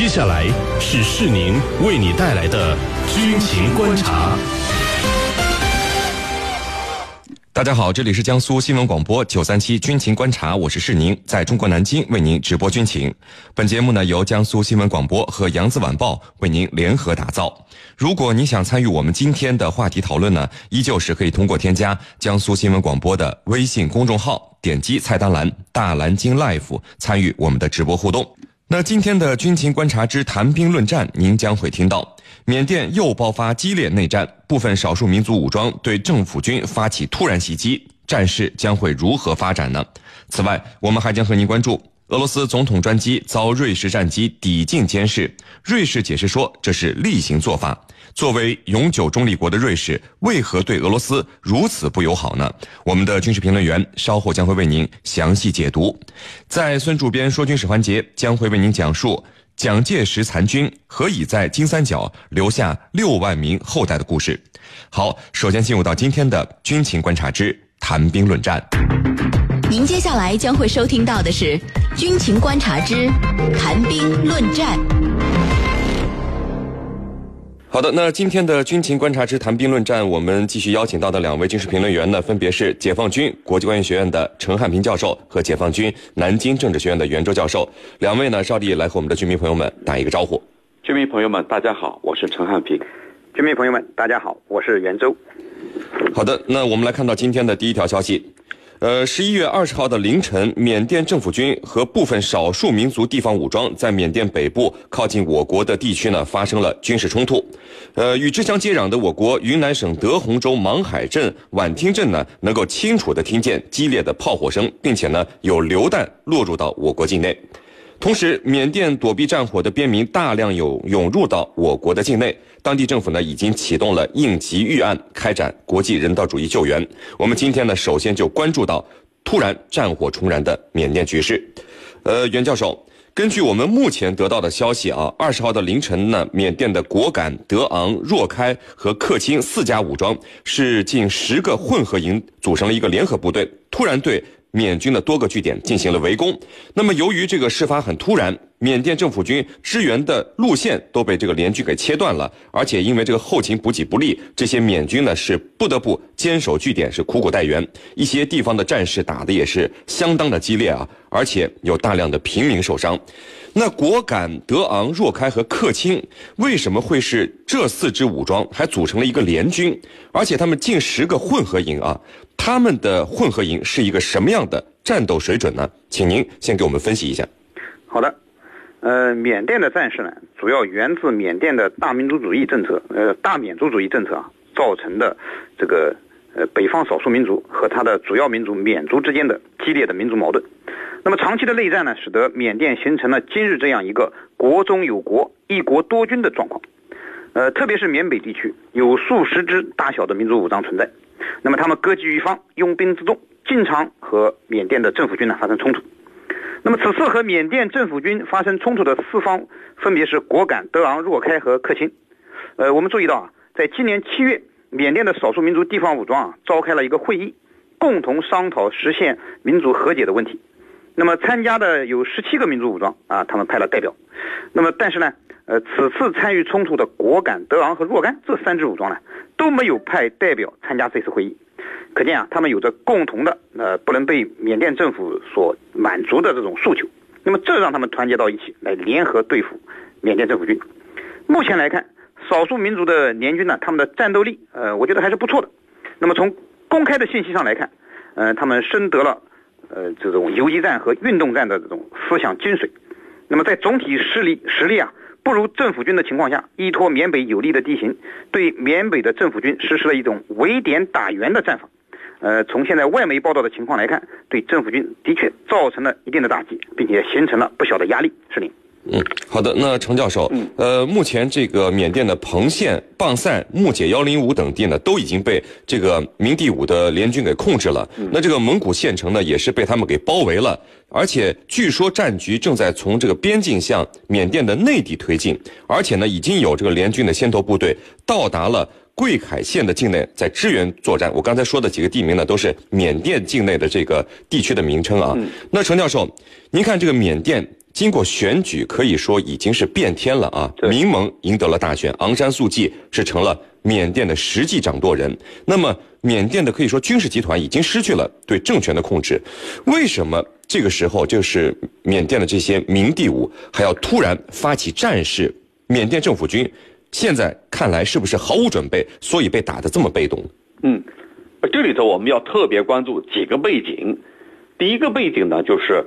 接下来是世宁为你带来的军情观察。大家好，这里是江苏新闻广播九三七军情观察，我是世宁，在中国南京为您直播军情。本节目呢由江苏新闻广播和扬子晚报为您联合打造。如果你想参与我们今天的话题讨论呢，依旧是可以通过添加江苏新闻广播的微信公众号，点击菜单栏“大蓝鲸 Life” 参与我们的直播互动。那今天的军情观察之谈兵论战，您将会听到。缅甸又爆发激烈内战，部分少数民族武装对政府军发起突然袭击，战事将会如何发展呢？此外，我们还将和您关注俄罗斯总统专机遭瑞士战机抵近监视，瑞士解释说这是例行做法。作为永久中立国的瑞士，为何对俄罗斯如此不友好呢？我们的军事评论员稍后将会为您详细解读。在孙主编说军事环节，将会为您讲述。蒋介石残军何以在金三角留下六万名后代的故事？好，首先进入到今天的军情观察之谈兵论战。您接下来将会收听到的是军情观察之谈兵论战。好的，那今天的军情观察之谈兵论战，我们继续邀请到的两位军事评论员呢，分别是解放军国际关系学院的陈汉平教授和解放军南京政治学院的袁周教授。两位呢，稍地来和我们的军迷朋友们打一个招呼。军迷朋友们，大家好，我是陈汉平。军迷朋友们，大家好，我是袁周。好的，那我们来看到今天的第一条消息。呃，十一月二十号的凌晨，缅甸政府军和部分少数民族地方武装在缅甸北部靠近我国的地区呢发生了军事冲突。呃，与之相接壤的我国云南省德宏州芒海镇畹町镇呢，能够清楚地听见激烈的炮火声，并且呢有榴弹落入到我国境内。同时，缅甸躲避战火的边民大量涌涌入到我国的境内，当地政府呢已经启动了应急预案，开展国际人道主义救援。我们今天呢，首先就关注到突然战火重燃的缅甸局势。呃，袁教授，根据我们目前得到的消息啊，二十号的凌晨呢，缅甸的果敢、德昂、若开和克钦四家武装是近十个混合营组成了一个联合部队，突然对。缅军的多个据点进行了围攻，那么由于这个事发很突然，缅甸政府军支援的路线都被这个联军给切断了，而且因为这个后勤补给不利，这些缅军呢是不得不坚守据点，是苦苦待援。一些地方的战士打的也是相当的激烈啊，而且有大量的平民受伤。那果敢、德昂、若开和克钦为什么会是这四支武装还组成了一个联军？而且他们近十个混合营啊，他们的混合营是一个什么样的战斗水准呢？请您先给我们分析一下。好的，呃，缅甸的战事呢，主要源自缅甸的大民族主义政策，呃，大缅族主义政策啊，造成的这个呃北方少数民族和他的主要民族缅族之间的激烈的民族矛盾。那么长期的内战呢，使得缅甸形成了今日这样一个国中有国、一国多军的状况。呃，特别是缅北地区有数十支大小的民族武装存在，那么他们各据一方，拥兵自重，经常和缅甸的政府军呢发生冲突。那么此次和缅甸政府军发生冲突的四方分别是果敢、德昂、若开和克钦。呃，我们注意到啊，在今年七月，缅甸的少数民族地方武装啊召开了一个会议，共同商讨实现民族和解的问题。那么参加的有十七个民族武装啊，他们派了代表。那么但是呢，呃，此次参与冲突的果敢、德昂和若干这三支武装呢，都没有派代表参加这次会议。可见啊，他们有着共同的呃不能被缅甸政府所满足的这种诉求。那么这让他们团结到一起来联合对付缅甸政府军。目前来看，少数民族的联军呢，他们的战斗力呃，我觉得还是不错的。那么从公开的信息上来看，呃，他们深得了。呃，这种游击战和运动战的这种思想精髓，那么在总体实力实力啊不如政府军的情况下，依托缅北有利的地形，对缅北的政府军实施了一种围点打援的战法。呃，从现在外媒报道的情况来看，对政府军的确造成了一定的打击，并且形成了不小的压力。是您。嗯，好的。那程教授，呃，目前这个缅甸的彭县、棒赛、木姐幺零五等地呢，都已经被这个明第五的联军给控制了。那这个蒙古县城呢，也是被他们给包围了，而且据说战局正在从这个边境向缅甸的内地推进，而且呢，已经有这个联军的先头部队到达了贵凯县的境内，在支援作战。我刚才说的几个地名呢，都是缅甸境内的这个地区的名称啊。那程教授，您看这个缅甸。经过选举，可以说已经是变天了啊！民盟赢得了大选，昂山素季是成了缅甸的实际掌舵人。那么，缅甸的可以说军事集团已经失去了对政权的控制。为什么这个时候就是缅甸的这些民地武还要突然发起战事？缅甸政府军现在看来是不是毫无准备，所以被打得这么被动？嗯，这里头我们要特别关注几个背景。第一个背景呢，就是，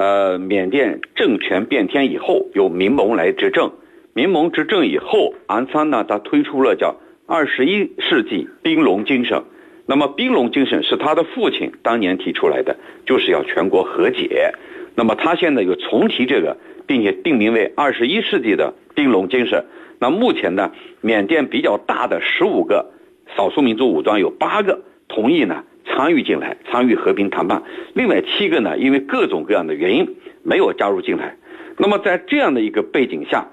呃，缅甸政权变天以后，由民盟来执政。民盟执政以后，昂山呢，他推出了叫二十一世纪兵戎精神。那么，兵戎精神是他的父亲当年提出来的，就是要全国和解。那么，他现在又重提这个，并且定名为二十一世纪的兵戎精神。那目前呢，缅甸比较大的十五个少数民族武装有八个同意呢参与进来，参与和平谈判。另外七个呢，因为各种各样的原因没有加入进来。那么在这样的一个背景下，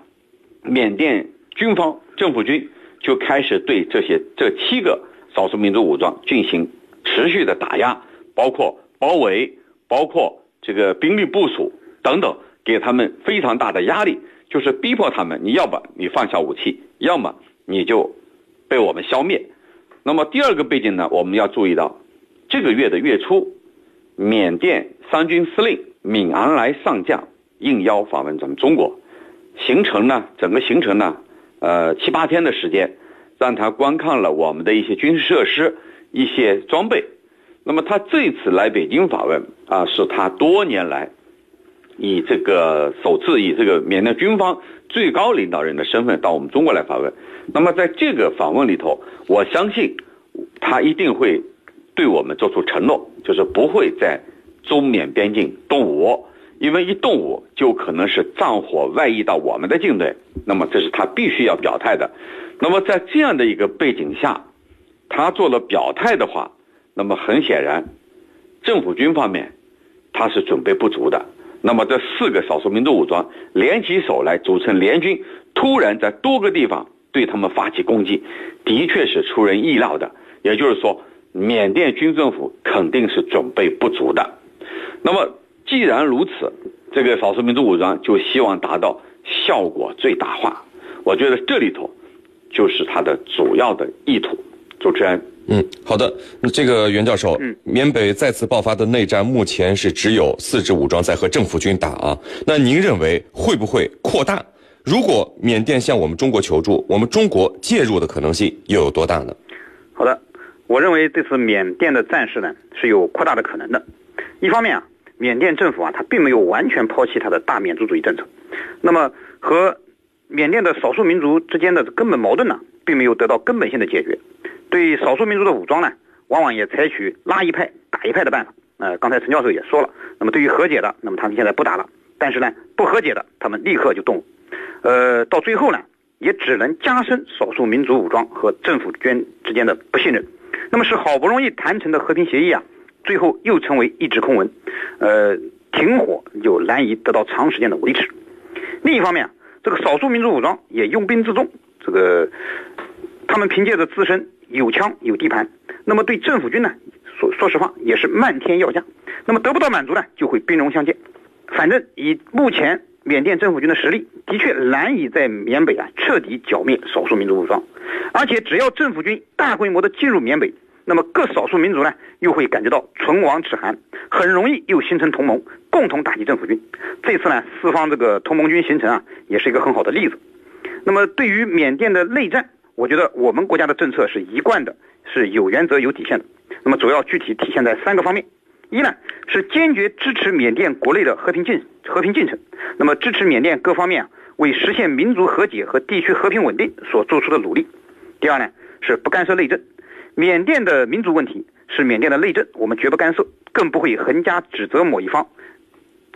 缅甸军方政府军就开始对这些这七个少数民族武装进行持续的打压，包括包围，包括这个兵力部署等等，给他们非常大的压力，就是逼迫他们，你要么你放下武器，要么你就被我们消灭。那么第二个背景呢，我们要注意到，这个月的月初，缅甸三军司令敏昂莱上将应邀访问咱们中国，行程呢，整个行程呢，呃七八天的时间，让他观看了我们的一些军事设施、一些装备。那么他这次来北京访问啊，是他多年来以这个首次以这个缅甸军方最高领导人的身份到我们中国来访问。那么在这个访问里头，我相信他一定会对我们做出承诺，就是不会在中缅边境动武，因为一动武就可能是战火外溢到我们的境内，那么这是他必须要表态的。那么在这样的一个背景下，他做了表态的话，那么很显然，政府军方面他是准备不足的。那么这四个少数民族武装联起手来组成联军，突然在多个地方对他们发起攻击，的确是出人意料的。也就是说，缅甸军政府肯定是准备不足的。那么既然如此，这个少数民族武装就希望达到效果最大化。我觉得这里头就是它的主要的意图。主持人。嗯，好的。那这个袁教授，嗯缅北再次爆发的内战，目前是只有四支武装在和政府军打啊。那您认为会不会扩大？如果缅甸向我们中国求助，我们中国介入的可能性又有多大呢？好的，我认为这次缅甸的战事呢是有扩大的可能的。一方面啊，缅甸政府啊，它并没有完全抛弃它的大缅族主义政策，那么和缅甸的少数民族之间的根本矛盾呢，并没有得到根本性的解决。对少数民族的武装呢，往往也采取拉一派打一派的办法。呃，刚才陈教授也说了，那么对于和解的，那么他们现在不打了，但是呢，不和解的，他们立刻就动。呃，到最后呢，也只能加深少数民族武装和政府军之间的不信任。那么是好不容易谈成的和平协议啊，最后又成为一纸空文，呃，停火就难以得到长时间的维持。另一方面啊，这个少数民族武装也拥兵自重，这个他们凭借着自身有枪有地盘，那么对政府军呢，说说实话也是漫天要价，那么得不到满足呢，就会兵戎相见。反正以目前缅甸政府军的实力，的确难以在缅北啊彻底剿灭少数民族武装，而且只要政府军大规模的进入缅北，那么各少数民族呢又会感觉到唇亡齿寒，很容易又形成同盟，共同打击政府军。这次呢，四方这个同盟军形成啊，也是一个很好的例子。那么对于缅甸的内战，我觉得我们国家的政策是一贯的，是有原则有底线的。那么主要具体体现在三个方面：一呢是坚决支持缅甸国内的和平进和平进程，那么支持缅甸各方面啊为实现民族和解和地区和平稳定所做出的努力；第二呢是不干涉内政，缅甸的民族问题是缅甸的内政，我们绝不干涉，更不会横加指责某一方，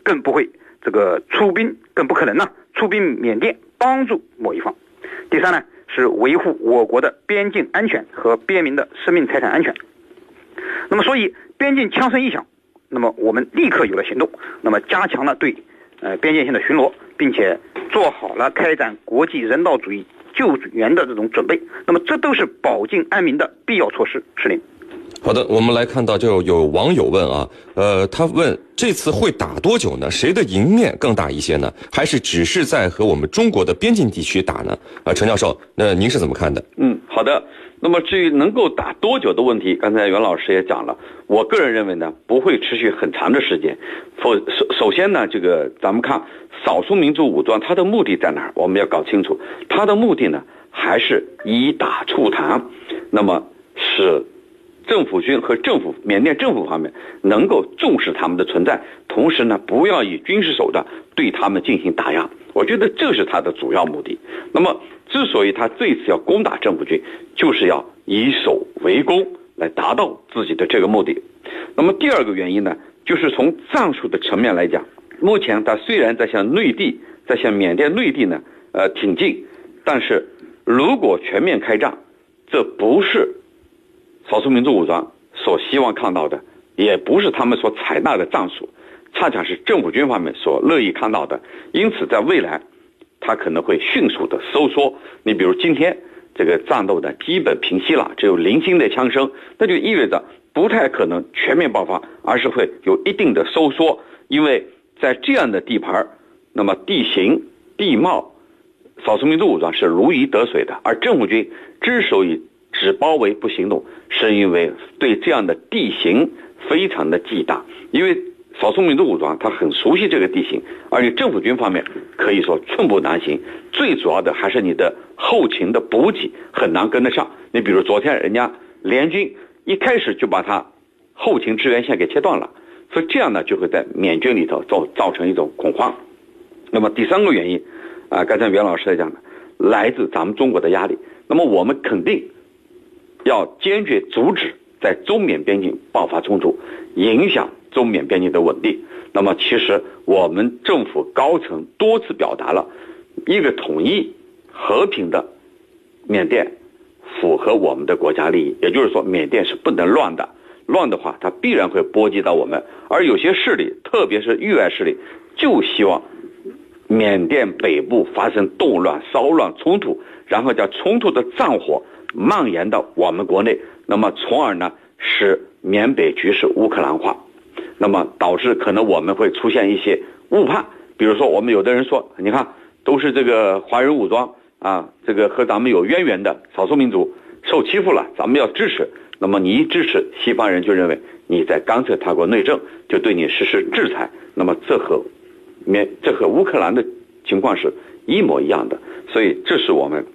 更不会这个出兵，更不可能呢出兵缅甸帮助某一方。第三呢是维护我国的边境安全和边民的生命财产安全。那么，所以边境枪声一响，那么我们立刻有了行动，那么加强了对呃边界线的巡逻，并且做好了开展国际人道主义救援的这种准备。那么，这都是保境安民的必要措施。是令。好的，我们来看到就有网友问啊，呃，他问这次会打多久呢？谁的赢面更大一些呢？还是只是在和我们中国的边境地区打呢？啊，陈教授，那您是怎么看的？嗯，好的。那么至于能够打多久的问题，刚才袁老师也讲了，我个人认为呢，不会持续很长的时间。否首首先呢，这个咱们看少数民族武装它的目的在哪儿？我们要搞清楚，它的目的呢，还是以打促谈，那么使政府军和政府缅甸政府方面能够重视他们的存在，同时呢，不要以军事手段对他们进行打压。我觉得这是他的主要目的。那么。之所以他这次要攻打政府军，就是要以守为攻，来达到自己的这个目的。那么第二个原因呢，就是从战术的层面来讲，目前他虽然在向内地，在向缅甸内地呢，呃挺进，但是如果全面开战，这不是少数民族武装所希望看到的，也不是他们所采纳的战术，恰恰是政府军方面所乐意看到的。因此，在未来。它可能会迅速的收缩。你比如今天这个战斗呢，基本平息了，只有零星的枪声，那就意味着不太可能全面爆发，而是会有一定的收缩。因为在这样的地盘那么地形地貌，少数民族武装是如鱼得水的。而政府军之所以只包围不行动，是因为对这样的地形非常的忌惮，因为。少数民族武装，他很熟悉这个地形，而且政府军方面可以说寸步难行。最主要的还是你的后勤的补给很难跟得上。你比如昨天人家联军一开始就把他后勤支援线给切断了，所以这样呢就会在缅军里头造造成一种恐慌。那么第三个原因，啊，刚才袁老师在讲的，来自咱们中国的压力。那么我们肯定要坚决阻止在中缅边境爆发冲突，影响。中缅边境的稳定，那么其实我们政府高层多次表达了一个统一、和平的缅甸符合我们的国家利益，也就是说缅甸是不能乱的，乱的话它必然会波及到我们。而有些势力，特别是域外势力，就希望缅甸北部发生动乱、骚乱、冲突，然后将冲突的战火蔓延到我们国内，那么从而呢使缅北局势乌克兰化。那么导致可能我们会出现一些误判，比如说我们有的人说，你看都是这个华人武装啊，这个和咱们有渊源的少数民族受欺负了，咱们要支持。那么你一支持，西方人就认为你在干涉他国内政，就对你实施制裁。那么这和缅这和乌克兰的情况是一模一样的，所以这是我们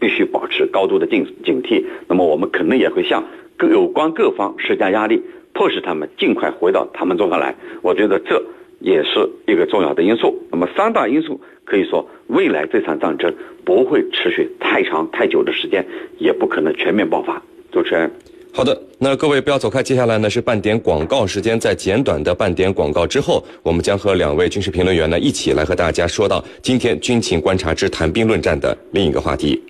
必须保持高度的警警惕。那么我们肯定也会向各有关各方施加压力。迫使他们尽快回到他们中国来，我觉得这也是一个重要的因素。那么三大因素可以说，未来这场战争不会持续太长太久的时间，也不可能全面爆发。主持人，好的，那各位不要走开，接下来呢是半点广告时间，在简短的半点广告之后，我们将和两位军事评论员呢一起来和大家说到今天军情观察之谈兵论战的另一个话题。